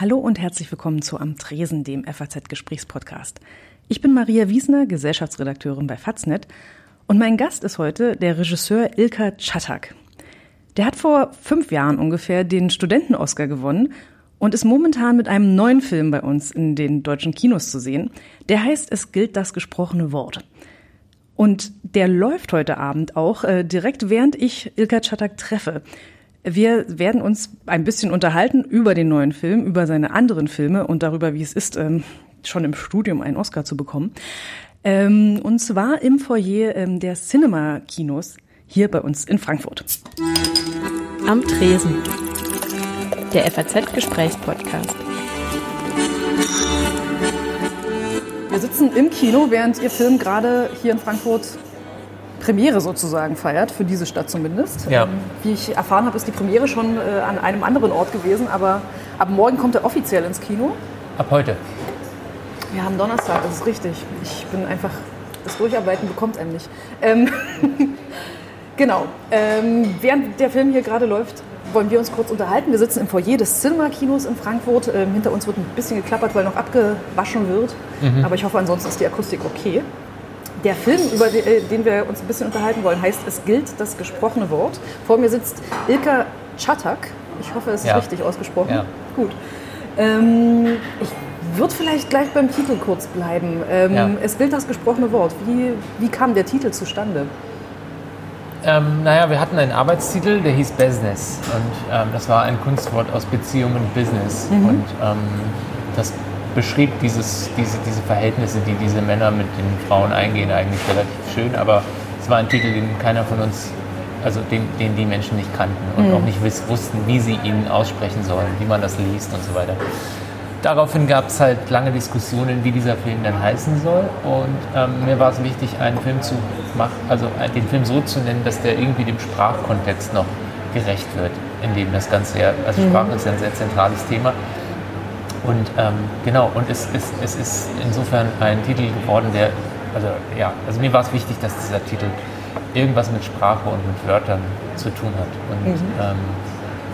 Hallo und herzlich willkommen zu Am Tresen, dem FAZ-Gesprächspodcast. Ich bin Maria Wiesner, Gesellschaftsredakteurin bei Faznet und mein Gast ist heute der Regisseur Ilka Czatak. Der hat vor fünf Jahren ungefähr den Studenten-Oscar gewonnen und ist momentan mit einem neuen Film bei uns in den deutschen Kinos zu sehen. Der heißt Es gilt das gesprochene Wort. Und der läuft heute Abend auch äh, direkt während ich Ilka Czatak treffe. Wir werden uns ein bisschen unterhalten über den neuen Film, über seine anderen Filme und darüber, wie es ist, ähm, schon im Studium einen Oscar zu bekommen. Ähm, und zwar im Foyer ähm, der Cinema-Kinos hier bei uns in Frankfurt. Am Tresen. Der FAZ-Gesprächspodcast. Wir sitzen im Kino, während Ihr Film gerade hier in Frankfurt Premiere sozusagen feiert, für diese Stadt zumindest. Ja. Ähm, wie ich erfahren habe, ist die Premiere schon äh, an einem anderen Ort gewesen, aber ab morgen kommt er offiziell ins Kino. Ab heute. Wir haben Donnerstag, das ist richtig. Ich bin einfach, das Durcharbeiten bekommt einem nicht. Ähm, genau. Ähm, während der Film hier gerade läuft, wollen wir uns kurz unterhalten. Wir sitzen im Foyer des Cinema-Kinos in Frankfurt. Ähm, hinter uns wird ein bisschen geklappert, weil noch abgewaschen wird. Aber ich hoffe, ansonsten ist die Akustik okay. Der Film, über den, äh, den wir uns ein bisschen unterhalten wollen, heißt Es gilt das gesprochene Wort. Vor mir sitzt Ilka Czatak. Ich hoffe, es ist Ja. richtig ausgesprochen. Ja. Gut. Ähm, ich würde vielleicht gleich beim Titel kurz bleiben. Ähm, Ja. Es gilt das gesprochene Wort. Wie, wie kam der Titel zustande? Ähm, naja, wir hatten einen Arbeitstitel, der hieß Business. Und ähm, das war ein Kunstwort aus Beziehung und Business. Und ähm, das beschrieb dieses, diese, diese Verhältnisse, die diese Männer mit den Frauen eingehen, eigentlich relativ schön. Aber es war ein Titel, den keiner von uns, also den, den die Menschen nicht kannten und auch nicht wiss, wussten, wie sie ihn aussprechen sollen, wie man das liest und so weiter. Daraufhin gab es halt lange Diskussionen, wie dieser Film dann heißen soll. Und ähm, mir war es wichtig, einen Film zu machen, also äh, den Film so zu nennen, dass der irgendwie dem Sprachkontext noch gerecht wird, in dem das Ganze ja, also Sprache ist ja ein sehr zentrales Thema. Und ähm, genau, und es, es, es ist insofern ein Titel geworden, der, also ja, also mir war es wichtig, dass dieser Titel irgendwas mit Sprache und mit Wörtern zu tun hat. Und ähm,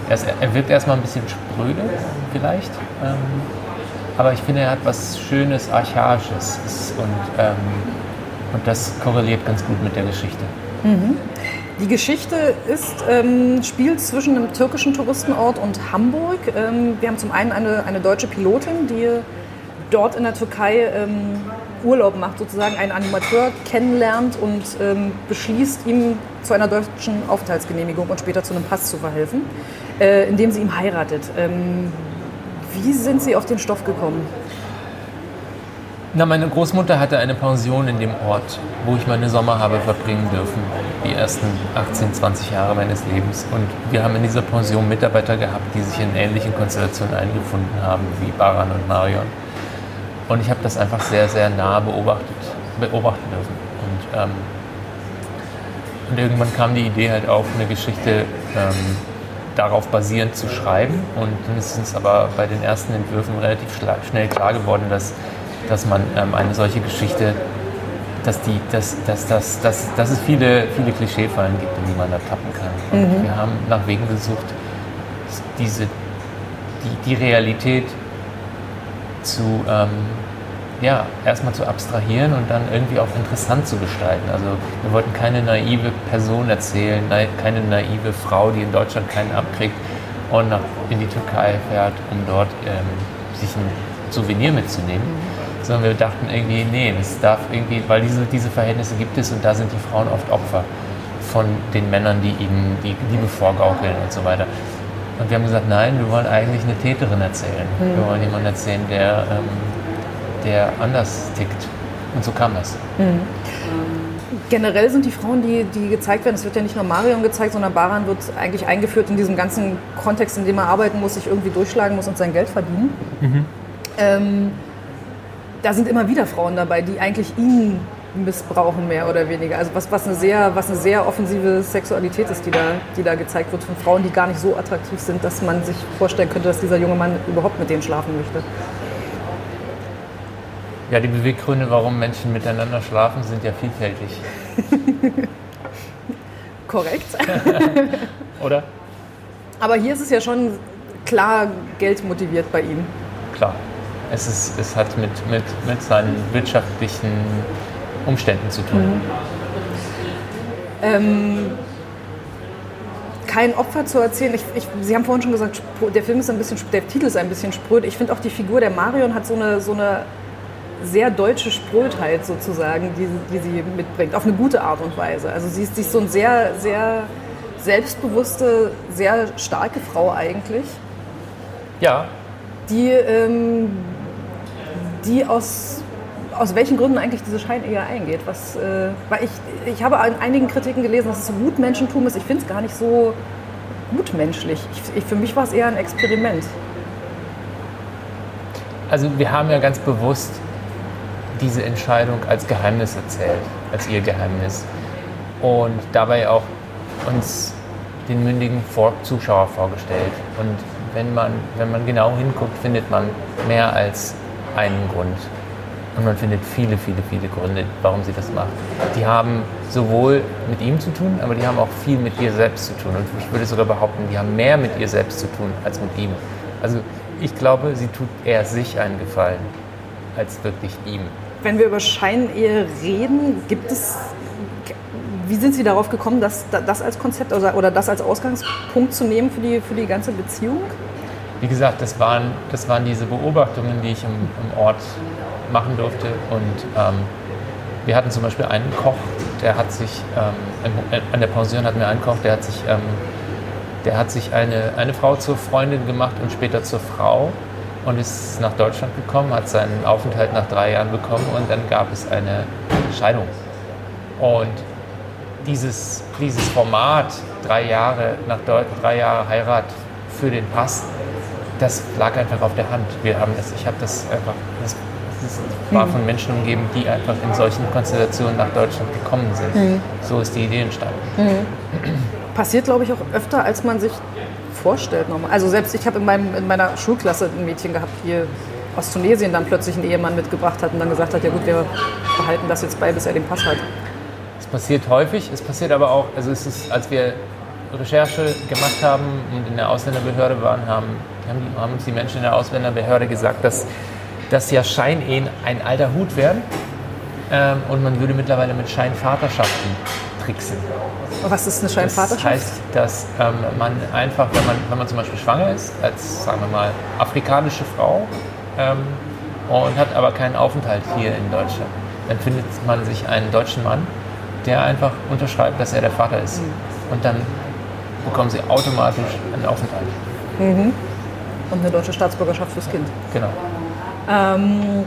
er, er wirkt erstmal ein bisschen spröde, vielleicht. Ähm, aber ich finde, er hat was Schönes, Archaisches. Es- Und, ähm, und das korreliert ganz gut mit der Geschichte. Die Geschichte ist, ähm, spielt zwischen einem türkischen Touristenort und Hamburg. Ähm, wir haben zum einen eine, eine deutsche Pilotin, die dort in der Türkei ähm, Urlaub macht, sozusagen einen Animateur kennenlernt und ähm, beschließt, ihm zu einer deutschen Aufenthaltsgenehmigung und später zu einem Pass zu verhelfen, äh, indem sie ihn heiratet. Ähm, wie sind Sie auf den Stoff gekommen? Na, meine Großmutter hatte eine Pension in dem Ort, wo ich meine Sommer habe verbringen dürfen, die ersten 18, 20 Jahre meines Lebens. Und wir haben in dieser Pension Mitarbeiter gehabt, die sich in ähnlichen Konstellationen eingefunden haben, wie Baran und Marion. Und ich habe das einfach sehr, sehr nah beobachtet, beobachten dürfen. Und, ähm, und irgendwann kam die Idee halt auf, eine Geschichte ähm, darauf basierend zu schreiben. Und dann ist uns aber bei den ersten Entwürfen relativ schnell klar geworden, dass, dass man ähm, eine solche Geschichte, dass, die, dass, dass, dass, dass, dass es viele, viele Klischeefallen gibt, in die man da tappen kann. Und wir haben nach Wegen gesucht, diese, die, die Realität zu, ähm, ja, erstmal zu abstrahieren und dann irgendwie auch interessant zu gestalten. Also wir wollten keine naive Person erzählen, keine naive Frau, die in Deutschland keinen abkriegt und nach, in die Türkei fährt, um dort ähm, sich ein Souvenir mitzunehmen. Sondern wir dachten irgendwie, nee, das darf irgendwie, weil diese, diese Verhältnisse gibt es und da sind die Frauen oft Opfer von den Männern, die ihnen die Liebe vorgaukeln und so weiter. Und wir haben gesagt, nein, wir wollen eigentlich eine Täterin erzählen. Wir wollen jemanden erzählen, der, ähm, der anders tickt. Und so kam das. Generell sind die Frauen, die, die gezeigt werden, es wird ja nicht nur Marion gezeigt, sondern Baran wird eigentlich eingeführt in diesem ganzen Kontext, in dem er arbeiten muss, sich irgendwie durchschlagen muss und sein Geld verdienen. Ähm, da sind immer wieder Frauen dabei, die eigentlich ihn missbrauchen, mehr oder weniger. Also was, was, eine, sehr, was eine sehr offensive Sexualität ist, die da, die da gezeigt wird von Frauen, die gar nicht so attraktiv sind, dass man sich vorstellen könnte, dass dieser junge Mann überhaupt mit denen schlafen möchte. Ja, die Beweggründe, warum Menschen miteinander schlafen, sind ja vielfältig. Korrekt. Oder? Aber hier ist es ja schon klar Geld motiviert bei ihm. Klar. Es, ist, es hat mit, mit, mit seinen wirtschaftlichen Umständen zu tun. Mhm. Ähm, kein Opfer zu erzählen. Ich, ich, Sie haben vorhin schon gesagt, der Film ist ein bisschen, der Titel ist ein bisschen spröd. Ich finde auch die Figur der Marion hat so eine, so eine sehr deutsche Sprödheit sozusagen, die, die sie mitbringt, auf eine gute Art und Weise. Also sie ist, sie ist so eine sehr, sehr selbstbewusste, sehr starke Frau eigentlich. Ja. Die, ähm, die aus, aus welchen Gründen eigentlich diese Scheinehe eingeht. Was, äh, weil ich, ich habe in einigen Kritiken gelesen, dass es so Gutmenschentum ist. Ich finde es gar nicht so gutmenschlich. Ich, ich, für mich war es eher ein Experiment. Also wir haben ja ganz bewusst diese Entscheidung als Geheimnis erzählt, als ihr Geheimnis. Und dabei auch uns den mündigen Zuschauer vorgestellt. Und wenn man, wenn man genau hinguckt, findet man mehr als einen Grund. Und man findet viele, viele, viele Gründe, warum sie das macht. Die haben sowohl mit ihm zu tun, aber die haben auch viel mit ihr selbst zu tun. Und ich würde sogar behaupten, die haben mehr mit ihr selbst zu tun als mit ihm. Also ich glaube, sie tut eher sich einen Gefallen als wirklich ihm. Wenn wir über Scheinehe reden, gibt es wie sind Sie darauf gekommen, das, das als Konzept oder das als Ausgangspunkt zu nehmen für die, für die ganze Beziehung? Wie gesagt, das waren, das waren diese Beobachtungen, die ich im, im Ort machen durfte. Und ähm, wir hatten zum Beispiel einen Koch, der hat sich, ähm, an der Pension hatten wir einen Koch, der hat sich, ähm, der hat sich eine, eine Frau zur Freundin gemacht und später zur Frau und ist nach Deutschland gekommen, hat seinen Aufenthalt nach drei Jahren bekommen und dann gab es eine Scheidung. Und dieses, dieses Format, drei Jahre nach Deu drei Jahre Heirat für den Pass, das lag einfach auf der Hand. Wir haben das, ich habe das einfach, das, das war mhm. von Menschen umgeben, die einfach in solchen Konstellationen nach Deutschland gekommen sind. Mhm. So ist die Idee entstanden. Mhm. Passiert, glaube ich, auch öfter, als man sich vorstellt. Nochmal. Also selbst ich habe in, in meiner Schulklasse ein Mädchen gehabt, die aus Tunesien dann plötzlich einen Ehemann mitgebracht hat und dann gesagt hat, ja gut, wir behalten das jetzt bei, bis er den Pass hat. Es passiert häufig, es passiert aber auch, also es ist, als wir Recherche gemacht haben und in der Ausländerbehörde waren, haben, haben, uns die Menschen in der Ausländerbehörde gesagt, dass, dass ja Scheinehen ein alter Hut wären ähm, und man würde mittlerweile mit Scheinvaterschaften tricksen. Was ist eine Scheinvaterschaft? Das heißt, dass ähm, man einfach, wenn man, wenn man zum Beispiel schwanger ist, als, sagen wir mal, afrikanische Frau ähm, und hat aber keinen Aufenthalt hier in Deutschland, dann findet man sich einen deutschen Mann, der einfach unterschreibt, dass er der Vater ist. Mhm. Und dann bekommen sie automatisch einen Aufenthalt. Mhm. Und eine deutsche Staatsbürgerschaft fürs Kind. Genau. Ähm,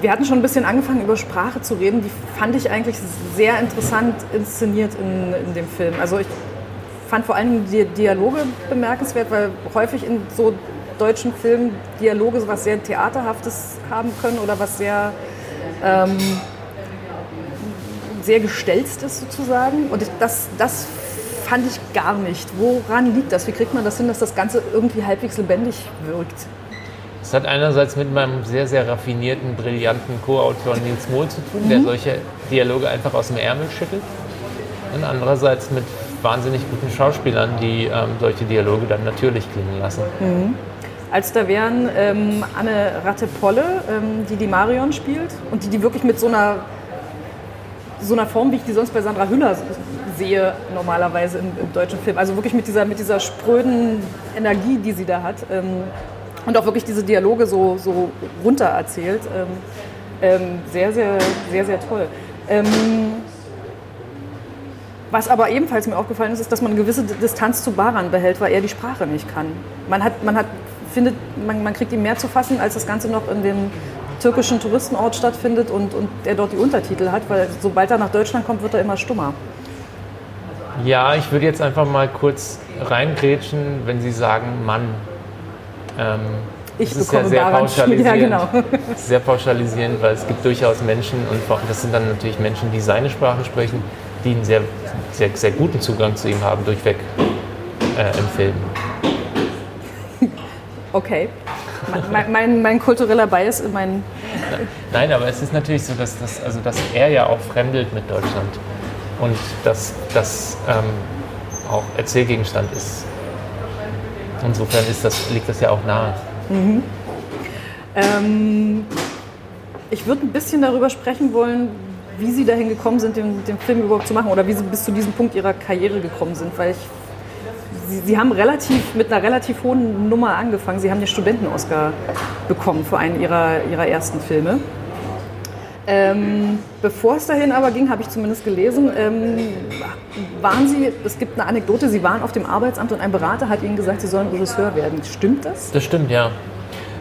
wir hatten schon ein bisschen angefangen, über Sprache zu reden. Die fand ich eigentlich sehr interessant inszeniert in, in dem Film. Also ich fand vor allem die Dialoge bemerkenswert, weil häufig in so deutschen Filmen Dialoge so was sehr Theaterhaftes haben können oder was sehr ähm, sehr gestelzt ist sozusagen. Und das, das fand ich gar nicht. Woran liegt das? Wie kriegt man das hin, dass das Ganze irgendwie halbwegs lebendig wirkt? Es hat einerseits mit meinem sehr, sehr raffinierten, brillanten Co-Autor Nils Mohl zu tun, mhm. der solche Dialoge einfach aus dem Ärmel schüttelt. Und andererseits mit wahnsinnig guten Schauspielern, die ähm, solche Dialoge dann natürlich klingen lassen. Mhm. Als da wären ähm, Anne Ratte-Polle, ähm, die die Marion spielt und die die wirklich mit so einer so einer Form, wie ich die sonst bei Sandra Hüller sehe, normalerweise im, im deutschen Film. Also wirklich mit dieser, mit dieser spröden Energie, die sie da hat. Ähm, und auch wirklich diese Dialoge so, so runter erzählt. Ähm, ähm, sehr, sehr, sehr, sehr toll. Ähm, was aber ebenfalls mir aufgefallen ist, ist, dass man eine gewisse Distanz zu Baran behält, weil er die Sprache nicht kann. Man, hat, man, hat, findet, man, man kriegt ihn mehr zu fassen, als das Ganze noch in den türkischen Touristenort stattfindet und, und der dort die Untertitel hat, weil sobald er nach Deutschland kommt, wird er immer stummer. Ja, ich würde jetzt einfach mal kurz reingrätschen, wenn Sie sagen Mann. Ähm, ich das ist ja sehr pauschalisierend, ja, genau. sehr pauschalisierend, weil es gibt durchaus Menschen, und das sind dann natürlich Menschen, die seine Sprache sprechen, die einen sehr, sehr, sehr guten Zugang zu ihm haben, durchweg äh, im Film. Okay mein, mein, mein, kultureller Bias, mein. Nein, aber es ist natürlich so, dass, das, also dass er ja auch fremdelt mit Deutschland und dass das ähm, auch Erzählgegenstand ist. Insofern ist das, liegt das ja auch nahe. Mhm. Ähm, ich würde ein bisschen darüber sprechen wollen, wie Sie dahin gekommen sind, den, den, Film überhaupt zu machen oder wie Sie bis zu diesem Punkt Ihrer Karriere gekommen sind, weil ich, Sie, Sie haben relativ, mit einer relativ hohen Nummer angefangen. Sie haben den Studenten-Oscar bekommen für einen Ihrer, Ihrer ersten Filme. Ähm, bevor es dahin aber ging, habe ich zumindest gelesen, ähm, waren Sie, es gibt eine Anekdote, Sie waren auf dem Arbeitsamt und ein Berater hat Ihnen gesagt, Sie sollen Regisseur werden. Stimmt das? Das stimmt, ja.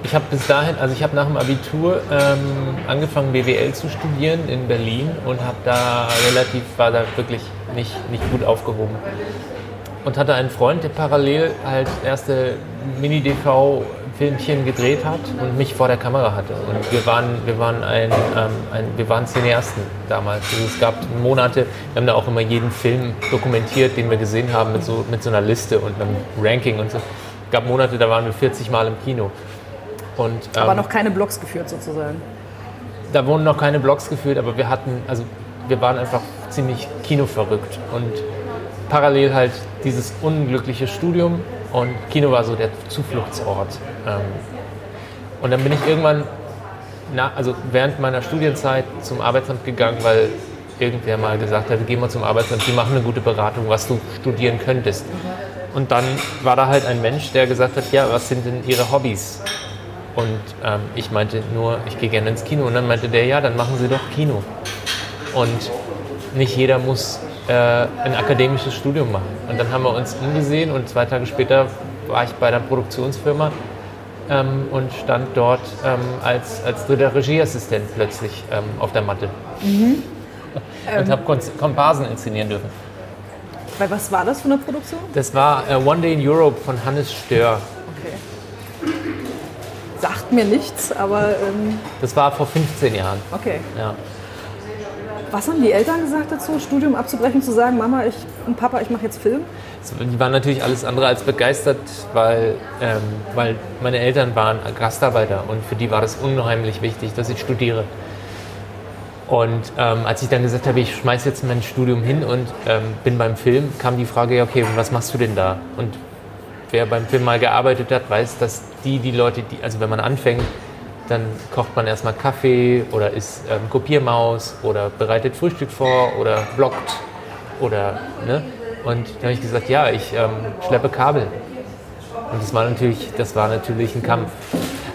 Ich habe bis dahin, also ich habe nach dem Abitur ähm, angefangen BWL zu studieren in Berlin und habe da relativ, war da wirklich nicht, nicht gut aufgehoben. Und hatte einen Freund, der parallel halt erste Mini-DV-Filmchen gedreht hat und mich vor der Kamera hatte. Und wir waren, wir waren, ein, ähm, ein, wir waren Cineasten damals. Also es gab Monate, wir haben da auch immer jeden Film dokumentiert, den wir gesehen haben, mit so, mit so einer Liste und einem Ranking und so. Es gab Monate, da waren wir 40 Mal im Kino. Und, aber ähm, noch keine Blogs geführt sozusagen. Da wurden noch keine Blogs geführt, aber wir hatten, also wir waren einfach ziemlich kinoverrückt und parallel halt dieses unglückliche Studium und Kino war so der Zufluchtsort. Ähm, und dann bin ich irgendwann, na, also während meiner Studienzeit zum Arbeitsamt gegangen, weil irgendwer mal gesagt hat, geh mal zum Arbeitsamt, die machen eine gute Beratung, was du studieren könntest. Und dann war da halt ein Mensch, der gesagt hat, ja, was sind denn Ihre Hobbys? Und ähm, ich meinte nur, ich gehe gerne ins Kino. Und dann meinte der, ja, dann machen Sie doch Kino. Und nicht jeder muss äh, ein akademisches Studium machen. Und dann haben wir uns umgesehen und zwei Tage später war ich bei einer Produktionsfirma ähm, und stand dort ähm, als, als dritter Regieassistent plötzlich ähm, auf der Matte. Mhm. und habe Komparsen inszenieren dürfen. Weil was war das für eine Produktion? Das war äh, One Day in Europe von Hannes Stör sagt mir nichts, aber. Ähm das war vor 15 Jahren. Okay. Ja. Was haben die Eltern gesagt dazu, Studium abzubrechen, zu sagen, Mama ich, und Papa, ich mache jetzt Film? Die waren natürlich alles andere als begeistert, weil, ähm, weil meine Eltern waren Gastarbeiter und für die war das unheimlich wichtig, dass ich studiere. Und ähm, als ich dann gesagt habe, ich schmeiße jetzt mein Studium hin und ähm, bin beim Film, kam die Frage, okay, was machst du denn da? Und wer beim Film mal gearbeitet hat, weiß, dass die, die Leute, die, also wenn man anfängt, dann kocht man erstmal Kaffee oder isst ähm, Kopiermaus oder bereitet Frühstück vor oder blockt oder, ne? Und da habe ich gesagt, ja, ich ähm, schleppe Kabel. Und das war natürlich, das war natürlich ein Kampf.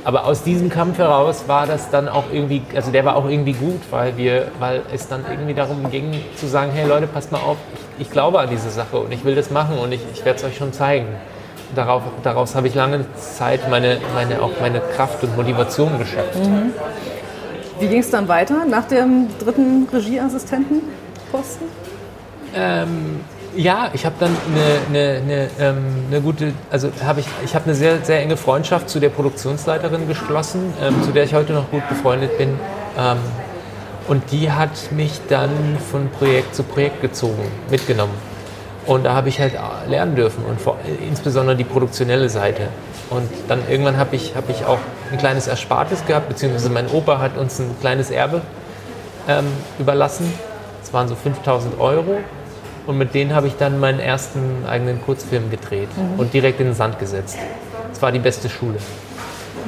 Aber aus diesem Kampf heraus war das dann auch irgendwie, also der war auch irgendwie gut, weil wir, weil es dann irgendwie darum ging zu sagen, hey Leute, passt mal auf, ich, ich glaube an diese Sache und ich will das machen und ich, ich werde es euch schon zeigen darauf, daraus habe ich lange Zeit meine, meine, auch meine Kraft und Motivation geschöpft. Mhm. Wie ging es dann weiter nach dem dritten Regieassistentenposten? Ähm, ja, ich habe dann eine, eine, eine, ähm, eine, gute, also habe ich, ich habe eine sehr, sehr enge Freundschaft zu der Produktionsleiterin geschlossen, ähm, zu der ich heute noch gut befreundet bin. Ähm, und die hat mich dann von Projekt zu Projekt gezogen, mitgenommen. Und da habe ich halt lernen dürfen und vor, insbesondere die produktionelle Seite. Und dann irgendwann habe ich, hab ich auch ein kleines Erspartes gehabt, beziehungsweise mein Opa hat uns ein kleines Erbe ähm, überlassen. Das waren so 5000 Euro. Und mit denen habe ich dann meinen ersten eigenen Kurzfilm gedreht mhm. und direkt in den Sand gesetzt. Das war die beste Schule.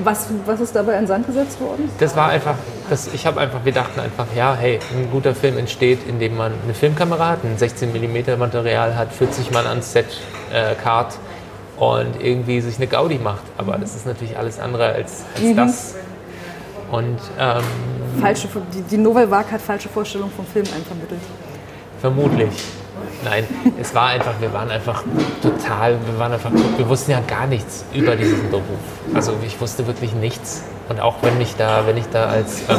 Was, was ist dabei in Sand gesetzt worden? Das war einfach, das, ich habe einfach, wir dachten einfach, ja, hey, ein guter Film entsteht, indem man eine Filmkamera hat, ein 16 mm Material hat, 40 Mann ans Set äh, kart und irgendwie sich eine Gaudi macht. Aber das ist natürlich alles andere als, als mhm. das. Und ähm, falsche, die, die Novel Vague hat falsche Vorstellungen vom Film einvermittelt. Vermutlich. Nein, es war einfach, wir waren einfach total, wir waren einfach, wir wussten ja gar nichts über diesen Beruf. Also ich wusste wirklich nichts. Und auch wenn ich da, wenn ich da als, ähm,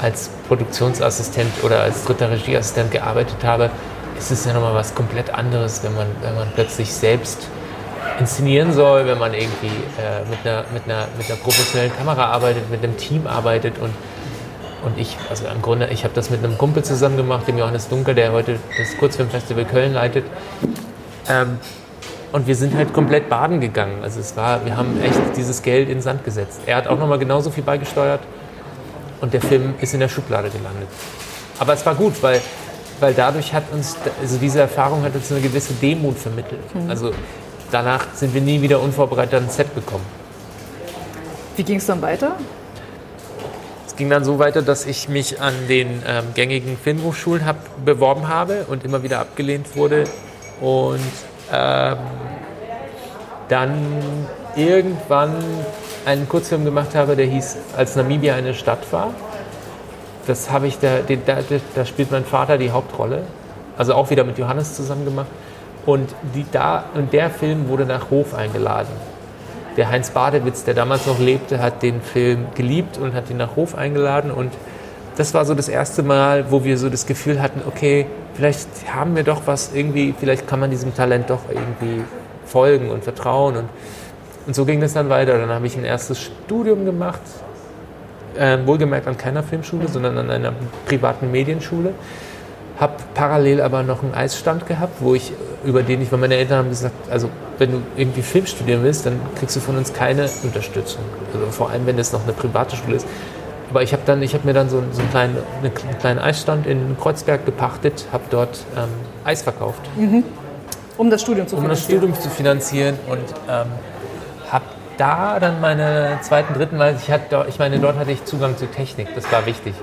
als Produktionsassistent oder als dritter Regieassistent gearbeitet habe, ist es ja nochmal was komplett anderes, wenn man, wenn man plötzlich selbst inszenieren soll, wenn man irgendwie äh, mit, einer, mit, einer, mit einer professionellen Kamera arbeitet, mit einem Team arbeitet und und ich, also im Grunde, ich habe das mit einem Kumpel zusammen gemacht, dem Johannes Dunker, der heute das Kurzfilmfestival Köln leitet. Ähm, und wir sind halt komplett baden gegangen. Also es war, wir haben echt dieses Geld in den Sand gesetzt. Er hat auch nochmal genauso viel beigesteuert und der Film ist in der Schublade gelandet. Aber es war gut, weil, weil dadurch hat uns, also diese Erfahrung hat uns eine gewisse Demut vermittelt. Mhm. Also danach sind wir nie wieder unvorbereitet ans Set gekommen. Wie ging es dann weiter? Es ging dann so weiter, dass ich mich an den ähm, gängigen Filmhochschulen hab, beworben habe und immer wieder abgelehnt wurde. Und ähm, dann irgendwann einen Kurzfilm gemacht habe, der hieß Als Namibia eine Stadt war. Das habe ich, da, da, da spielt mein Vater die Hauptrolle. Also auch wieder mit Johannes zusammen gemacht. Und, die, da, und der Film wurde nach Hof eingeladen. Der Heinz Badewitz, der damals noch lebte, hat den Film geliebt und hat ihn nach Hof eingeladen. Und das war so das erste Mal, wo wir so das Gefühl hatten, okay, vielleicht haben wir doch was irgendwie, vielleicht kann man diesem Talent doch irgendwie folgen und vertrauen. Und, und so ging das dann weiter. Dann habe ich ein erstes Studium gemacht, äh, wohlgemerkt an keiner Filmschule, sondern an einer privaten Medienschule habe parallel aber noch einen Eisstand gehabt, wo ich über den ich, weil meine Eltern haben gesagt, also wenn du irgendwie Film studieren willst, dann kriegst du von uns keine Unterstützung. Also vor allem, wenn es noch eine private Schule ist. Aber ich habe dann, ich habe mir dann so, so einen, kleinen, einen kleinen Eisstand in Kreuzberg gepachtet, habe dort ähm, Eis verkauft. Mhm. Um das Studium zu finanzieren. Um das Studium zu finanzieren und ähm, habe da dann meine zweiten, dritten, weil ich hatte, ich meine, dort hatte ich Zugang zur Technik, das war wichtig.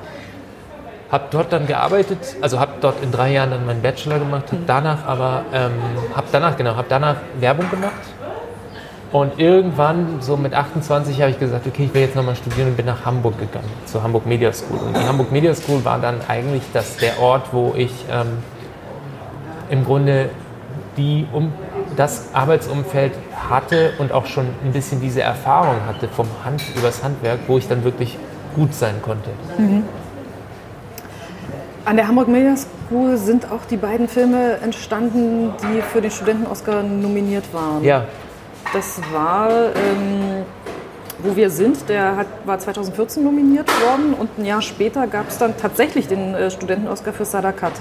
Habe dort dann gearbeitet, also habe dort in drei Jahren dann meinen Bachelor gemacht, habe danach aber, ähm, habe danach, genau, habe danach Werbung gemacht. Und irgendwann, so mit 28, habe ich gesagt, okay, ich will jetzt nochmal studieren und bin nach Hamburg gegangen, zur Hamburg Media School. Und die Hamburg Media School war dann eigentlich das, der Ort, wo ich ähm, im Grunde die, um, das Arbeitsumfeld hatte und auch schon ein bisschen diese Erfahrung hatte vom Hand übers Handwerk, wo ich dann wirklich gut sein konnte. Mhm. An der Hamburg Media School sind auch die beiden Filme entstanden, die für den Studenten-Oscar nominiert waren. Ja. Das war ähm, Wo wir sind, der hat, war 2014 nominiert worden und ein Jahr später gab es dann tatsächlich den äh, Studenten-Oscar für Sadakat.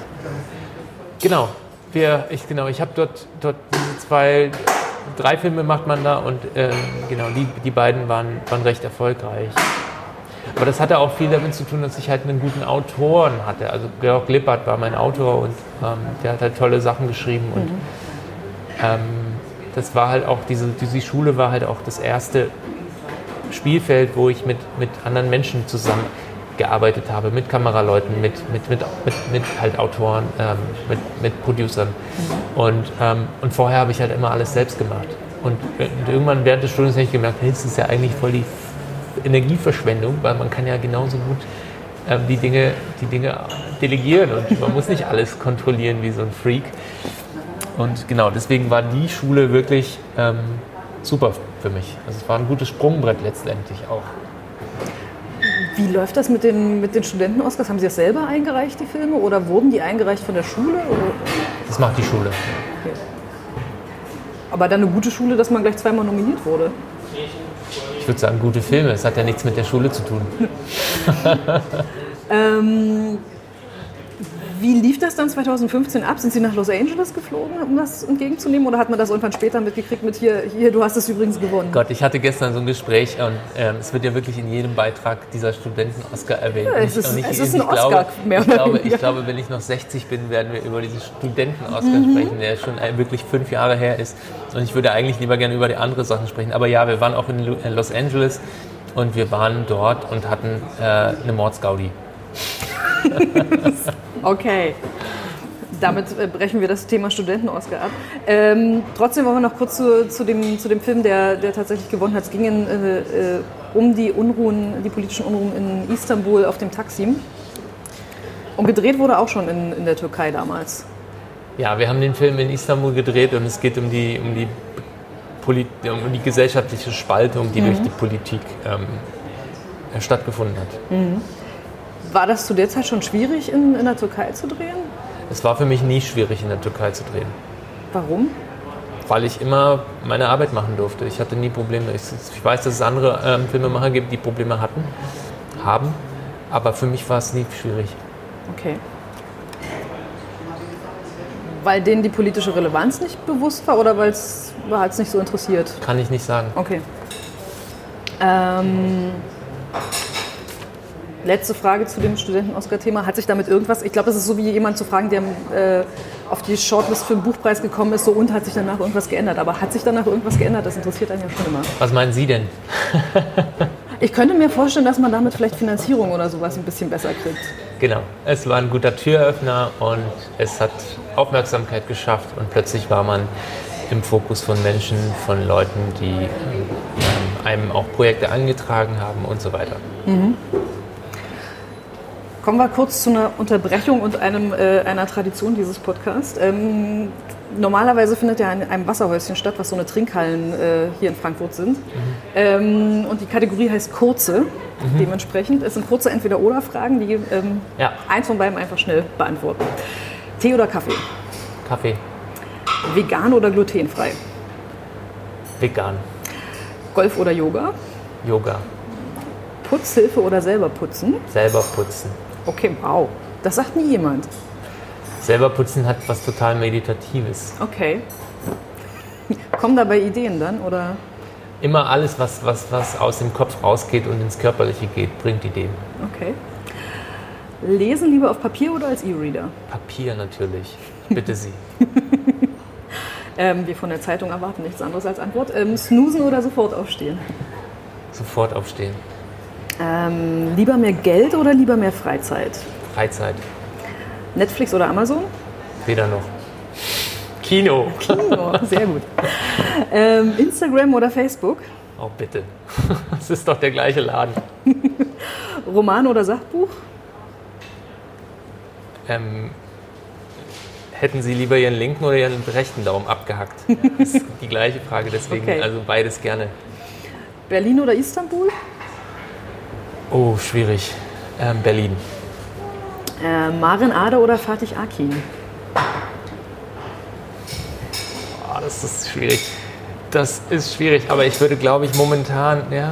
Genau. Wir, ich, genau, ich habe dort, dort diese zwei, drei Filme macht man da und äh, genau, die, die beiden waren, waren recht erfolgreich. Aber das hatte auch viel damit zu tun, dass ich halt einen guten Autoren hatte. Also Georg Lippert war mein Autor und ähm, der hat halt tolle Sachen geschrieben. Und mhm. ähm, das war halt auch, diese, diese Schule war halt auch das erste Spielfeld, wo ich mit, mit anderen Menschen zusammengearbeitet habe, mit Kameraleuten, mit, mit, mit, mit, mit halt Autoren, ähm, mit, mit Producern. Mhm. Und, ähm, und vorher habe ich halt immer alles selbst gemacht. Und, und irgendwann während des Studiums habe ich gemerkt, hey, das ist ja eigentlich voll die Energieverschwendung, weil man kann ja genauso gut ähm, die, Dinge, die Dinge delegieren und man muss nicht alles kontrollieren wie so ein Freak. Und genau, deswegen war die Schule wirklich ähm, super für mich. Also es war ein gutes Sprungbrett letztendlich auch. Wie läuft das mit den, mit den Studenten-Oscars? Haben Sie das selber eingereicht, die Filme, oder wurden die eingereicht von der Schule? Oder? Das macht die Schule. Okay. Aber dann eine gute Schule, dass man gleich zweimal nominiert wurde würde sagen, gute Filme. Es hat ja nichts mit der Schule zu tun. ähm, wie lief das dann 2015 ab? Sind Sie nach Los Angeles geflogen, um das entgegenzunehmen? Oder hat man das irgendwann später mitgekriegt mit hier, hier du hast es übrigens gewonnen? Gott, ich hatte gestern so ein Gespräch und ähm, es wird ja wirklich in jedem Beitrag dieser Studenten-Oscar erwähnt. Ja, es ist, nicht, es ist ein ich Oscar, glaube, mehr oder ich glaube, ich glaube, wenn ich noch 60 bin, werden wir über diesen Studenten-Oscar mhm. sprechen, der schon wirklich fünf Jahre her ist. Und ich würde eigentlich lieber gerne über die anderen Sachen sprechen. Aber ja, wir waren auch in Los Angeles und wir waren dort und hatten äh, eine Mordsgaudi. okay. Damit äh, brechen wir das Thema Studenten-Oscar ab. Ähm, trotzdem wollen wir noch kurz zu, zu, dem, zu dem Film, der, der tatsächlich gewonnen hat. Es ging in, äh, äh, um die Unruhen, die politischen Unruhen in Istanbul auf dem Taksim. Und gedreht wurde auch schon in, in der Türkei damals. Ja, wir haben den Film in Istanbul gedreht und es geht um die, um die, um die gesellschaftliche Spaltung, die mhm. durch die Politik ähm, stattgefunden hat. Mhm. War das zu der Zeit schon schwierig, in, in der Türkei zu drehen? Es war für mich nie schwierig, in der Türkei zu drehen. Warum? Weil ich immer meine Arbeit machen durfte. Ich hatte nie Probleme. Ich, ich weiß, dass es andere ähm, Filmemacher gibt, die Probleme hatten, haben, aber für mich war es nie schwierig. Okay. Weil denen die politische Relevanz nicht bewusst war oder weil es nicht so interessiert? Kann ich nicht sagen. Okay. Ähm, Letzte Frage zu dem Studenten-Oscar-Thema. Hat sich damit irgendwas, ich glaube, es ist so wie jemand zu fragen, der äh, auf die Shortlist für den Buchpreis gekommen ist, so und hat sich danach irgendwas geändert. Aber hat sich danach irgendwas geändert? Das interessiert einen ja schon immer. Was meinen Sie denn? ich könnte mir vorstellen, dass man damit vielleicht Finanzierung oder sowas ein bisschen besser kriegt. Genau, es war ein guter Türöffner und es hat Aufmerksamkeit geschafft und plötzlich war man im Fokus von Menschen, von Leuten, die ähm, einem auch Projekte angetragen haben und so weiter. Mhm. Kommen wir kurz zu einer Unterbrechung und einem, äh, einer Tradition dieses Podcasts. Ähm, normalerweise findet ja in einem Wasserhäuschen statt, was so eine Trinkhallen äh, hier in Frankfurt sind. Mhm. Ähm, und die Kategorie heißt kurze. Mhm. Dementsprechend, es sind kurze Entweder-Oder-Fragen, die ähm, ja. eins von beiden einfach schnell beantworten. Tee oder Kaffee? Kaffee. Vegan oder glutenfrei? Vegan. Golf oder Yoga? Yoga. Putzhilfe oder selber putzen? Selber putzen. Okay, wow. Das sagt nie jemand. Selber putzen hat was total Meditatives. Okay. Kommen dabei Ideen dann, oder? Immer alles, was, was, was aus dem Kopf rausgeht und ins Körperliche geht, bringt Ideen. Okay. Lesen lieber auf Papier oder als E-Reader? Papier natürlich. Bitte Sie. ähm, wir von der Zeitung erwarten nichts anderes als Antwort. Ähm, snoosen oder sofort aufstehen? Sofort aufstehen. Ähm, lieber mehr Geld oder lieber mehr Freizeit? Freizeit. Netflix oder Amazon? Weder noch. Kino. Kino, sehr gut. Ähm, Instagram oder Facebook? Oh, bitte. Das ist doch der gleiche Laden. Roman oder Sachbuch? Ähm, hätten Sie lieber Ihren linken oder Ihren rechten Daumen abgehackt? Das ist die gleiche Frage, deswegen okay. also beides gerne. Berlin oder Istanbul? Oh, schwierig. Ähm, Berlin. Äh, Maren Ade oder Fatih Akin? Oh, das ist schwierig. Das ist schwierig, aber ich würde, glaube ich, momentan, ja,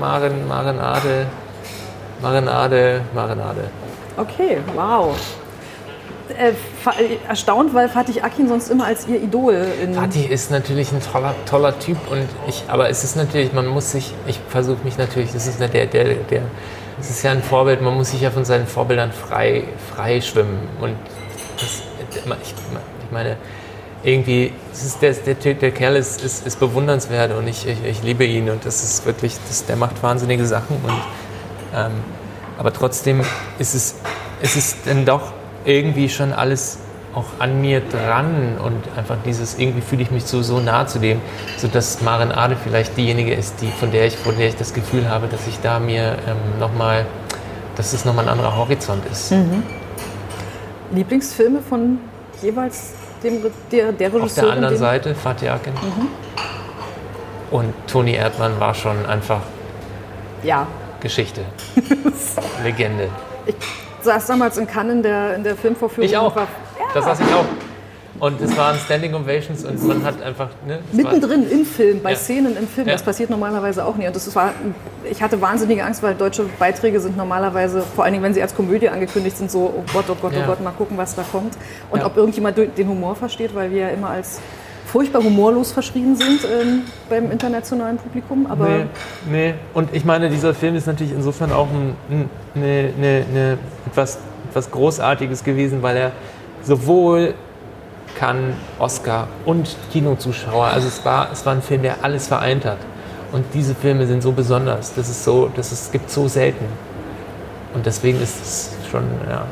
Maren, Maren Ade, Maren Ade, Maren Ade. Okay, wow. Äh, erstaunt, weil Fatih Akin sonst immer als ihr Idol. Fatih ist natürlich ein toller, toller Typ und ich, aber es ist natürlich, man muss sich, ich versuche mich natürlich, das ist der, der, der, es ist ja ein Vorbild, man muss sich ja von seinen Vorbildern frei, frei schwimmen und das, ich, ich meine, irgendwie, ist der, der, der Kerl ist, ist, ist bewundernswert und ich, ich, ich, liebe ihn und das ist wirklich, das, der macht wahnsinnige Sachen und ähm, aber trotzdem ist es, ist es dann doch irgendwie schon alles auch an mir dran und einfach dieses, irgendwie fühle ich mich so, so nah zu dem, sodass Maren Ade vielleicht diejenige ist, die, von, der ich, von der ich das Gefühl habe, dass ich da mir ähm, nochmal, dass es nochmal ein anderer Horizont ist. Mhm. Lieblingsfilme von jeweils dem, der, der Regisseur? Auf der anderen Seite, Fatih Akin. Mhm. Und Toni Erdmann war schon einfach ja. Geschichte. Legende. Ich saß damals in Cannes in der, in der Filmvorführung. Ich auch. War, ja. Da saß ich auch. Und es waren Standing Ovations und man hat einfach. Ne, Mittendrin im Film, bei ja. Szenen im Film. Ja. Das passiert normalerweise auch nie. Und das war, ich hatte wahnsinnige Angst, weil deutsche Beiträge sind normalerweise, vor allen Dingen, wenn sie als Komödie angekündigt sind, so: oh Gott, oh Gott, oh Gott, mal gucken, was da kommt. Und ob irgendjemand den Humor versteht, weil wir ja immer als furchtbar humorlos verschrieben sind ähm, beim internationalen Publikum. Aber nee, nee, und ich meine, dieser Film ist natürlich insofern auch ein, ein, eine, eine, eine, etwas, etwas Großartiges gewesen, weil er sowohl kann Oscar und Kinozuschauer, also es war, es war ein Film, der alles vereint hat. Und diese Filme sind so besonders, das ist so, das ist, gibt so selten. Und deswegen ist es schon ja,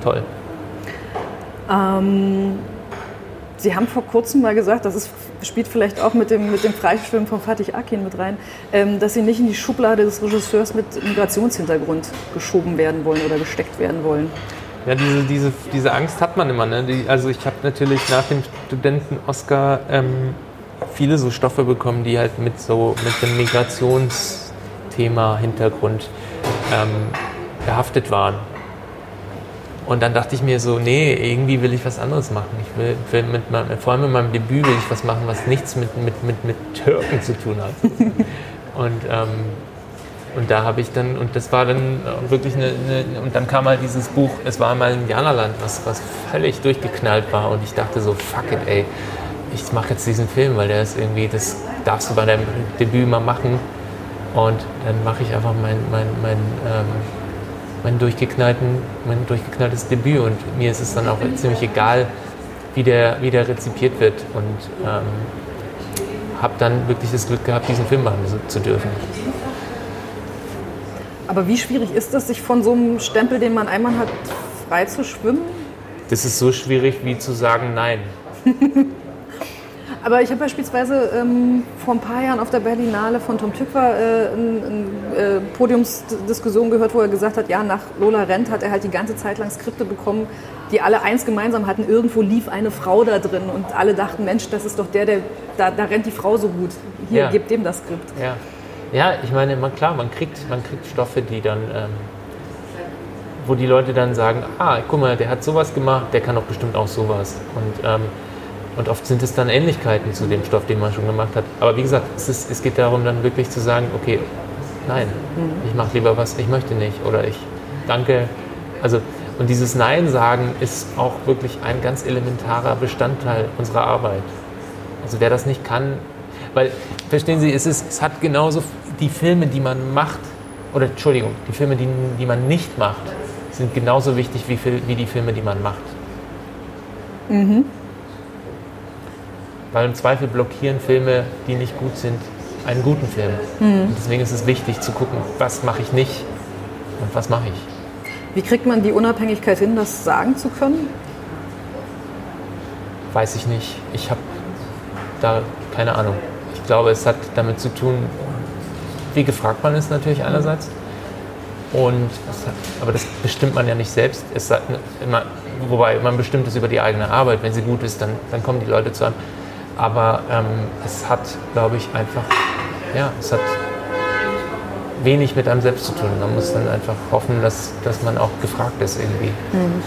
toll. Ähm, Sie haben vor kurzem mal gesagt, das ist, spielt vielleicht auch mit dem, mit dem Freischwimmen von Fatih Akin mit rein, ähm, dass Sie nicht in die Schublade des Regisseurs mit Migrationshintergrund geschoben werden wollen oder gesteckt werden wollen. Ja, diese, diese, diese Angst hat man immer. Ne? Die, also ich habe natürlich nach dem Studenten-Oscar ähm, viele so Stoffe bekommen, die halt mit so mit dem Migrationsthema Hintergrund ähm, behaftet waren. Und dann dachte ich mir so, nee, irgendwie will ich was anderes machen. Ich will, will mit meinem, vor allem mit meinem Debüt will ich was machen, was nichts mit, mit, mit, mit Türken zu tun hat. und, ähm, und da habe ich dann, und das war dann wirklich eine, eine, und dann kam halt dieses Buch, es war einmal ein Indianerland, was, was völlig durchgeknallt war. Und ich dachte so, fuck it, ey, ich mache jetzt diesen Film, weil der ist irgendwie, das darfst du bei deinem Debüt mal machen. Und dann mache ich einfach mein, mein, mein ähm, mein, durchgeknallten, mein durchgeknalltes Debüt und mir ist es dann auch ziemlich egal, wie der, wie der rezipiert wird und ähm, habe dann wirklich das Glück gehabt, diesen Film machen zu dürfen. Aber wie schwierig ist es, sich von so einem Stempel, den man einmal hat, frei zu schwimmen? Das ist so schwierig wie zu sagen Nein. Aber ich habe beispielsweise ähm, vor ein paar Jahren auf der Berlinale von Tom Tückwer äh, eine äh, Podiumsdiskussion gehört, wo er gesagt hat, ja, nach Lola Rent hat er halt die ganze Zeit lang Skripte bekommen, die alle eins gemeinsam hatten. Irgendwo lief eine Frau da drin und alle dachten, Mensch, das ist doch der, der da, da rennt die Frau so gut. Hier, ja. gebt dem das Skript. Ja. ja, ich meine, man, klar, man kriegt, man kriegt Stoffe, die dann... Ähm wo die Leute dann sagen, ah, guck mal, der hat sowas gemacht, der kann doch bestimmt auch sowas. Und ähm, und oft sind es dann Ähnlichkeiten zu dem Stoff, den man schon gemacht hat. Aber wie gesagt, es, ist, es geht darum, dann wirklich zu sagen, okay, nein, mhm. ich mache lieber was, ich möchte nicht oder ich danke. Also, und dieses Nein sagen ist auch wirklich ein ganz elementarer Bestandteil unserer Arbeit. Also wer das nicht kann, weil, verstehen Sie, es, ist, es hat genauso die Filme, die man macht, oder Entschuldigung, die Filme, die, die man nicht macht, sind genauso wichtig wie, wie die Filme, die man macht. Mhm. Weil im Zweifel blockieren Filme, die nicht gut sind, einen guten Film. Mhm. Und deswegen ist es wichtig zu gucken, was mache ich nicht und was mache ich. Wie kriegt man die Unabhängigkeit hin, das sagen zu können? Weiß ich nicht. Ich habe da keine Ahnung. Ich glaube, es hat damit zu tun, wie gefragt man ist natürlich einerseits. Und hat, aber das bestimmt man ja nicht selbst. Es hat immer, wobei man bestimmt es über die eigene Arbeit. Wenn sie gut ist, dann, dann kommen die Leute zu einem. Aber ähm, es hat, glaube ich, einfach, ja, es hat wenig mit einem selbst zu tun. Man muss dann einfach hoffen, dass, dass man auch gefragt ist irgendwie. Mhm.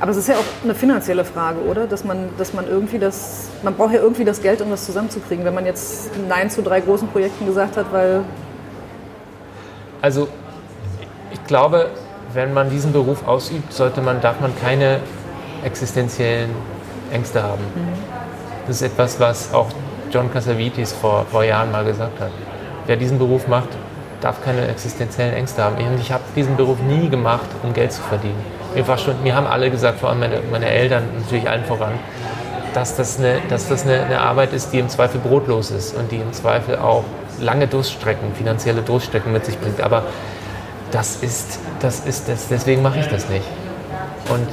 Aber es ist ja auch eine finanzielle Frage, oder? Dass man, dass man irgendwie das, man braucht ja irgendwie das Geld, um das zusammenzukriegen, wenn man jetzt Nein zu drei großen Projekten gesagt hat, weil. Also, ich glaube, wenn man diesen Beruf ausübt, sollte man, darf man keine existenziellen Ängste haben. Mhm. Das ist etwas, was auch John Cassavetes vor, vor Jahren mal gesagt hat. Wer diesen Beruf macht, darf keine existenziellen Ängste haben. Und ich habe diesen Beruf nie gemacht, um Geld zu verdienen. Mir, war schon, mir haben alle gesagt, vor allem meine, meine Eltern, natürlich allen voran, dass das, eine, dass das eine, eine, Arbeit ist, die im Zweifel brotlos ist und die im Zweifel auch lange Durststrecken, finanzielle Durststrecken mit sich bringt. Aber das ist, das ist, das, deswegen mache ich das nicht. Und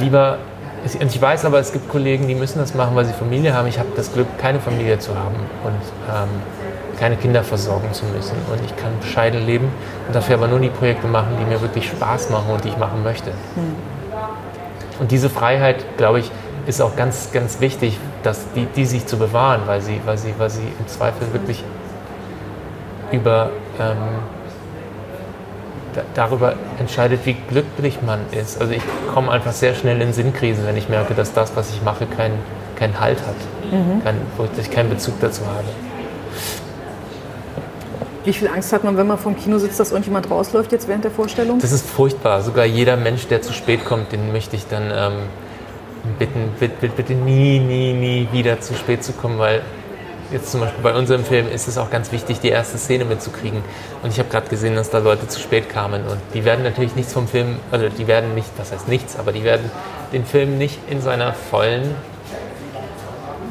lieber ich weiß aber, es gibt Kollegen, die müssen das machen, weil sie Familie haben. Ich habe das Glück, keine Familie zu haben und ähm, keine Kinder versorgen zu müssen. Und ich kann bescheiden leben und dafür aber nur die Projekte machen, die mir wirklich Spaß machen und die ich machen möchte. Mhm. Und diese Freiheit, glaube ich, ist auch ganz, ganz wichtig, dass die, die sich zu bewahren, weil sie, weil, sie, weil sie im Zweifel wirklich über ähm, darüber entscheidet, wie glücklich man ist. Also ich komme einfach sehr schnell in Sinnkrisen, wenn ich merke, dass das, was ich mache, keinen kein Halt hat, mhm. kein, wo ich keinen Bezug dazu habe. Wie viel Angst hat man, wenn man vom Kino sitzt, dass irgendjemand rausläuft jetzt während der Vorstellung? Das ist furchtbar. Sogar jeder Mensch, der zu spät kommt, den möchte ich dann ähm, bitten, bitte, bitte nie, nie, nie wieder zu spät zu kommen, weil jetzt zum Beispiel bei unserem Film ist es auch ganz wichtig, die erste Szene mitzukriegen. Und ich habe gerade gesehen, dass da Leute zu spät kamen. Und die werden natürlich nichts vom Film, also die werden nicht, was heißt nichts, aber die werden den Film nicht in seiner vollen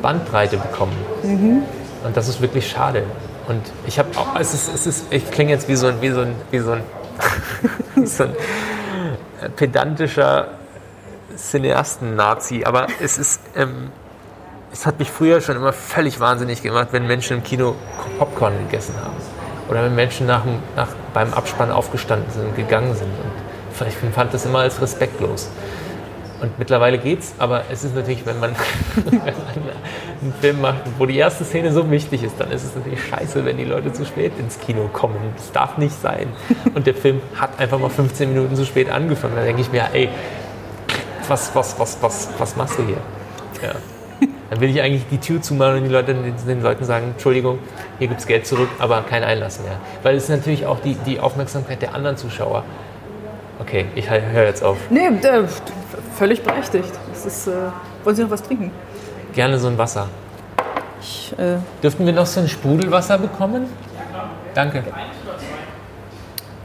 Bandbreite bekommen. Mhm. Und das ist wirklich schade. Und ich habe auch, es ist, es ist, ich klinge jetzt wie so ein, wie so ein, wie so ein, so ein pedantischer Cineasten-Nazi, aber es ist, ähm, es hat mich früher schon immer völlig wahnsinnig gemacht, wenn Menschen im Kino Popcorn gegessen haben. Oder wenn Menschen nach, nach, beim Abspann aufgestanden sind und gegangen sind. Und ich fand das immer als respektlos. Und mittlerweile geht's, aber es ist natürlich, wenn man, einen Film macht, wo die erste Szene so wichtig ist, dann ist es natürlich scheiße, wenn die Leute zu spät ins Kino kommen. Das darf nicht sein. Und der Film hat einfach mal 15 Minuten zu spät angefangen. Da denke ich mir, ey, was, was, was, was, was machst du hier? Ja. Dann will ich eigentlich die Tür zumachen und die Leute, den Leuten sagen, Entschuldigung, hier gibt es Geld zurück, aber kein Einlass mehr. Weil es ist natürlich auch die, die Aufmerksamkeit der anderen Zuschauer. Okay, ich höre jetzt auf. Nee, äh, völlig berechtigt. Das ist, äh, wollen Sie noch was trinken? Gerne so ein Wasser. Ich, äh Dürften wir noch so ein Sprudelwasser bekommen? Danke.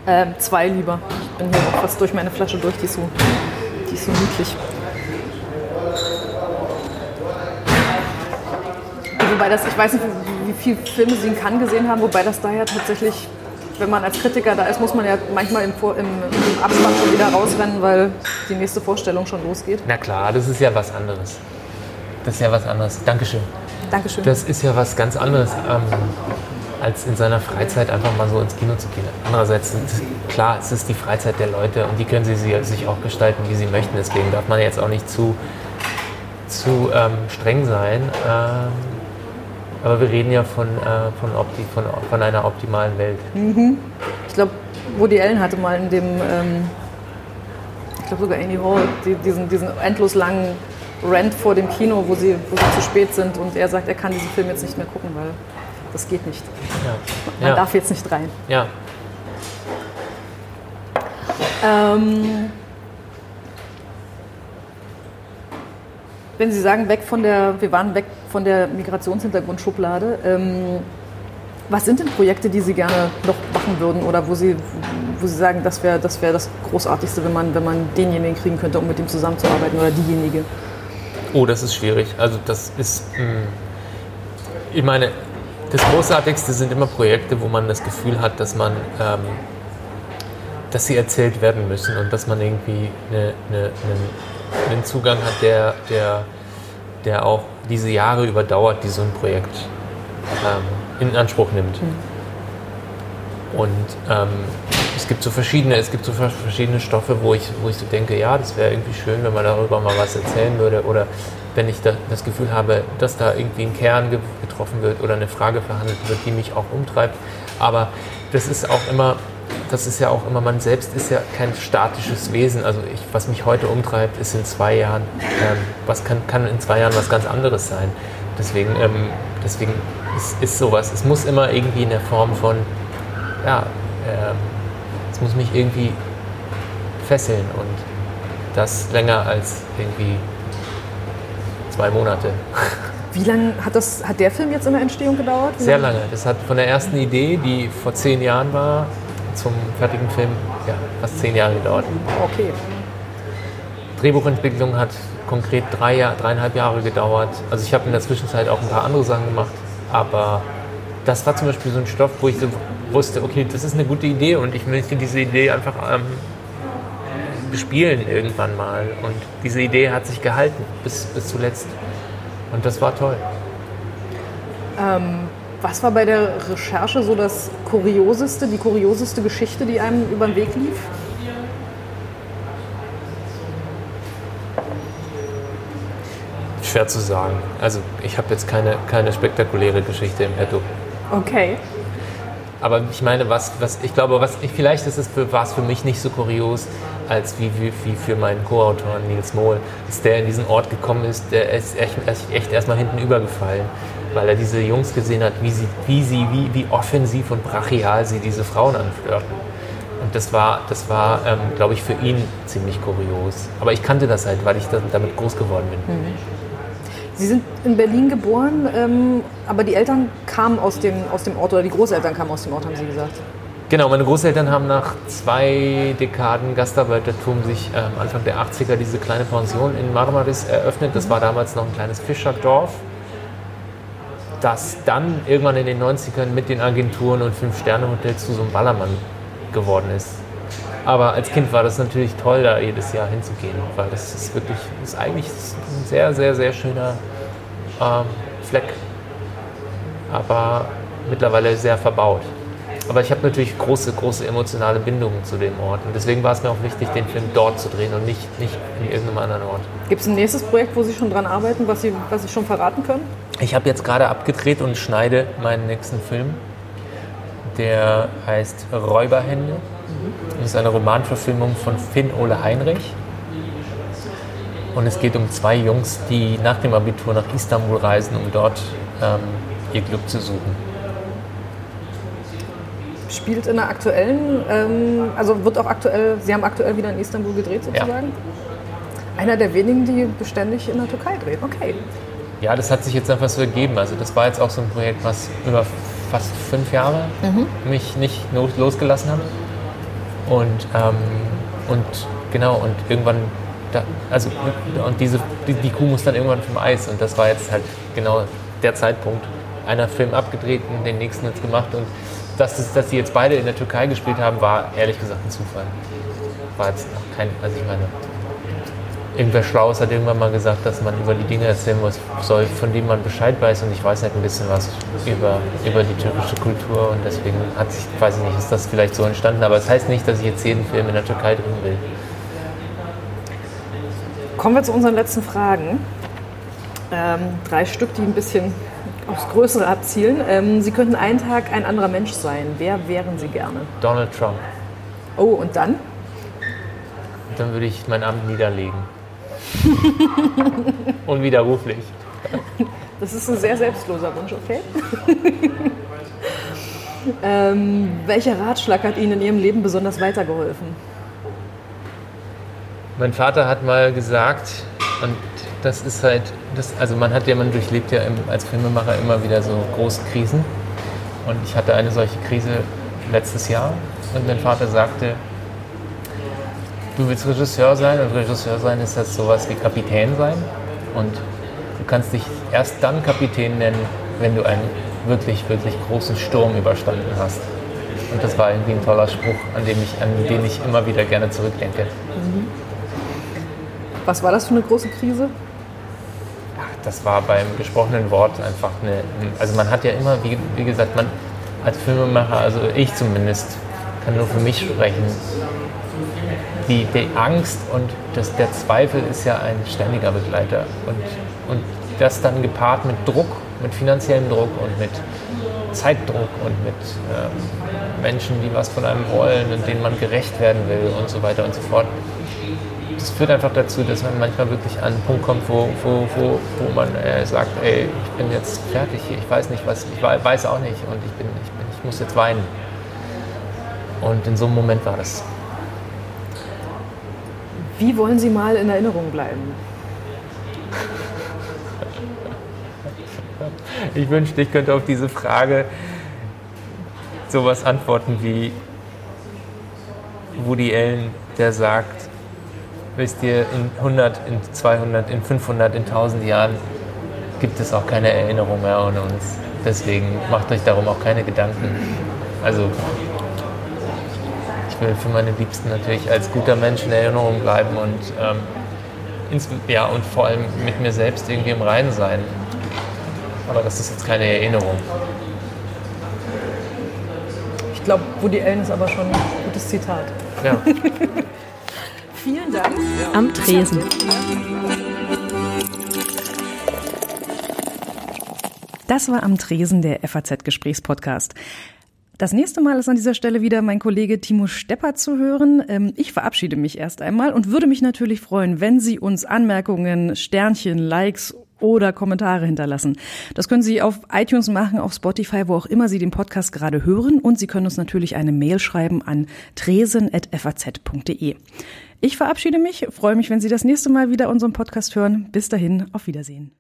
Ähm, zwei lieber. Ich bin hier auch fast durch meine Flasche durch, die ist so, die ist so niedlich. Wobei das, ich weiß nicht, wie, wie viele Filme Sie in Cannes gesehen haben, wobei das da ja tatsächlich, wenn man als Kritiker da ist, muss man ja manchmal im, im, im Abspann schon wieder rausrennen, weil die nächste Vorstellung schon losgeht. Na klar, das ist ja was anderes. Das ist ja was anderes. Dankeschön. Dankeschön. Das ist ja was ganz anderes, ähm, als in seiner Freizeit einfach mal so ins Kino zu gehen. Andererseits, klar, es ist die Freizeit der Leute und die können sie sie- sich auch gestalten, wie sie möchten. Deswegen darf man jetzt auch nicht zu, zu ähm, streng sein. Ähm, aber wir reden ja von, äh, von, opti von, von einer optimalen Welt. Ich glaube, Woody Allen hatte mal in dem, ähm, ich glaube sogar Annie Hall, die, diesen, diesen endlos langen Rant vor dem Kino, wo sie, wo sie zu spät sind und er sagt, er kann diesen Film jetzt nicht mehr gucken, weil das geht nicht. Ja. Man Ja. darf jetzt nicht rein. ja. Ähm, wenn Sie sagen, weg von der, wir waren weg von der Migrationshintergrundschublade, ähm, was sind denn Projekte, die Sie gerne noch machen würden oder wo Sie, wo Sie sagen, das wäre das, wär das Großartigste, wenn man, wenn man denjenigen kriegen könnte, um mit ihm zusammenzuarbeiten oder diejenige? Oh, das ist schwierig. Also das ist, mh, ich meine, das Großartigste sind immer Projekte, wo man das Gefühl hat, dass man, ähm, dass sie erzählt werden müssen und dass man irgendwie eine, eine, einen, einen Zugang hat, der, der, der auch diese Jahre überdauert, die so ein Projekt ähm, in Anspruch nimmt. Und ähm, es gibt so verschiedene, es gibt so vers- verschiedene Stoffe, wo ich, wo ich so denke, ja, das wäre irgendwie schön, wenn man darüber mal was erzählen würde. Oder wenn ich da, das Gefühl habe, dass da irgendwie ein Kern ge getroffen wird oder eine Frage verhandelt wird, die mich auch umtreibt. Aber das ist auch immer, das ist ja auch immer, man selbst ist ja kein statisches Wesen. Also ich, was mich heute umtreibt, ist in zwei Jahren, ähm, was kann, kann in zwei Jahren was ganz anderes sein. Deswegen, ähm, deswegen ist, ist sowas, es muss immer irgendwie in der Form von, ja, ähm, es muss mich irgendwie fesseln und das länger als irgendwie zwei Monate. Wie lange hat, das, hat der Film jetzt in der Entstehung gedauert? Wie Sehr lange. Das hat von der ersten Idee, die vor zehn Jahren war, zum fertigen Film ja, fast zehn Jahre gedauert. Okay. Drehbuchentwicklung hat konkret drei, Jahr, dreieinhalb Jahre gedauert. Also ich habe in der Zwischenzeit auch ein paar andere Sachen gemacht, aber das war zum Beispiel so ein Stoff, wo ich so wusste, okay, das ist eine gute Idee und ich möchte diese Idee einfach ähm, bespielen irgendwann mal. Und diese Idee hat sich gehalten bis, bis zuletzt. Und das war toll. Was war bei der Recherche so das Kurioseste, die kurioseste Geschichte, die einem über den Weg lief? Schwer zu sagen. Also ich habe jetzt keine, keine spektakuläre Geschichte im Petto. Okay. Aber ich meine, was, was ich glaube, was ich, vielleicht ist es für, war es für mich nicht so kurios, als wie, wie, wie für meinen Co-Autor Nils Mohl, dass der in diesen Ort gekommen ist, der ist echt, echt, echt erstmal hinten übergefallen, weil er diese Jungs gesehen hat, wie sie, wie sie, wie, wie offensiv und brachial sie diese Frauen anflirten. Und das war, das war ähm, glaube ich, für ihn ziemlich kurios. Aber ich kannte das halt, weil ich da, damit groß geworden bin. Sie sind in Berlin geboren, ähm, aber die Eltern kamen aus dem, aus dem Ort oder die Großeltern kamen aus dem Ort, haben Sie gesagt. Genau, meine Großeltern haben nach zwei Dekaden Gastarbeitertum sich ähm, Anfang der 80er diese kleine Pension in Marmaris eröffnet. Das war damals noch ein kleines Fischerdorf, das dann irgendwann in den 90ern mit den Agenturen und Fünf-Sterne-Hotels zu so einem Ballermann geworden ist. Aber als Kind war das natürlich toll, da jedes Jahr hinzugehen, weil das ist wirklich, ist eigentlich ein sehr, sehr, sehr schöner ähm, Fleck. Aber mittlerweile sehr verbaut. Aber ich habe natürlich große, große emotionale Bindungen zu dem Ort. Und deswegen war es mir auch wichtig, den Film dort zu drehen und nicht, nicht in irgendeinem anderen Ort. Gibt es ein nächstes Projekt, wo Sie schon dran arbeiten, was Sie, was Sie schon verraten können? Ich habe jetzt gerade abgedreht und schneide meinen nächsten Film. Der heißt Räuberhände. Das ist eine Romanverfilmung von Finn Ole Heinrich. Und es geht um zwei Jungs, die nach dem Abitur nach Istanbul reisen, um dort ähm, ihr Glück zu suchen. Spielt in der aktuellen, ähm, also wird auch aktuell, Sie haben aktuell wieder in Istanbul gedreht sozusagen? Einer der wenigen, die beständig in der Türkei drehen. Okay. Ja, das hat sich jetzt einfach so ergeben. Also das war jetzt auch so ein Projekt, was über fast fünf Jahre mich nicht los- losgelassen hat. Und, ähm, und genau, und irgendwann, da, also, und diese, die, die Kuh muss dann irgendwann vom Eis. Und das war jetzt halt genau der Zeitpunkt. Einer Film abgedreht und den nächsten jetzt gemacht. Und dass, dass die jetzt beide in der Türkei gespielt haben, war ehrlich gesagt ein Zufall. War jetzt kein, also ich meine, irgendwer Schlaues hat irgendwann mal gesagt, dass man über die Dinge erzählen muss, soll, von denen man Bescheid weiß. Und ich weiß halt ein bisschen was über, über die türkische Kultur. Und deswegen hat sich, weiß ich nicht, ist das vielleicht so entstanden. Aber es das heißt nicht, dass ich jetzt jeden Film in der Türkei drehen will. Kommen wir zu unseren letzten Fragen. Ähm, drei Stück, die ein bisschen aufs Größere abzielen. Ähm, Sie könnten einen Tag ein anderer Mensch sein. Wer wären Sie gerne? Donald Trump. Oh, und dann? Dann würde ich mein Amt niederlegen. Unwiderruflich. Das ist ein sehr selbstloser Wunsch, okay? ähm, welcher Ratschlag hat Ihnen in Ihrem Leben besonders weitergeholfen? Mein Vater hat mal gesagt, und das ist halt, das, also man hat ja, man durchlebt ja als Filmemacher immer wieder so große Krisen. Und ich hatte eine solche Krise letztes Jahr und mein Vater sagte, du willst Regisseur sein und Regisseur sein ist das sowas wie Kapitän sein. Und du kannst dich erst dann Kapitän nennen, wenn du einen wirklich, wirklich großen Sturm überstanden hast. Und das war irgendwie ein toller Spruch, an, dem ich, an den ich immer wieder gerne zurückdenke. Was war das für eine große Krise? Das war beim gesprochenen Wort einfach eine. Also man hat ja immer, wie, wie gesagt, man als Filmemacher, also ich zumindest, kann nur für mich sprechen. Die, die Angst und das, der Zweifel ist ja ein ständiger Begleiter. Und, und das dann gepaart mit Druck, mit finanziellem Druck und mit Zeitdruck und mit ähm, Menschen, die was von einem wollen und denen man gerecht werden will und so weiter und so fort das führt einfach dazu, dass man manchmal wirklich an einen Punkt kommt, wo, wo, wo, wo man äh, sagt, ey, ich bin jetzt fertig hier, ich weiß nicht was, ich weiß auch nicht und ich, bin, ich, bin, ich muss jetzt weinen. Und in so einem Moment war das. Wie wollen Sie mal in Erinnerung bleiben? Ich wünschte, ich könnte auf diese Frage sowas antworten wie Woody Allen, der sagt, wisst ihr, in 100, in 200, in 500, in 1000 Jahren gibt es auch keine Erinnerung mehr ohne uns. Deswegen macht euch darum auch keine Gedanken. Also ich will für meine Liebsten natürlich als guter Mensch in Erinnerung bleiben und, ähm, ins, ja, und vor allem mit mir selbst irgendwie im Reinen sein. Aber das ist jetzt keine Erinnerung. Ich glaube, Woody Allen ist aber schon ein gutes Zitat. Ja. Am Tresen. Das war am Tresen der FAZ-Gesprächspodcast. Das nächste Mal ist an dieser Stelle wieder mein Kollege Timo Stepper zu hören. Ähm, ich verabschiede mich erst einmal und würde mich natürlich freuen, wenn Sie uns Anmerkungen, Sternchen, Likes oder Kommentare hinterlassen. Das können Sie auf iTunes machen, auf Spotify, wo auch immer Sie den Podcast gerade hören. Und Sie können uns natürlich eine Mail schreiben an tresen.faz.de. Ich verabschiede mich, freue mich, wenn Sie das nächste Mal wieder unseren Podcast hören. Bis dahin, auf Wiedersehen.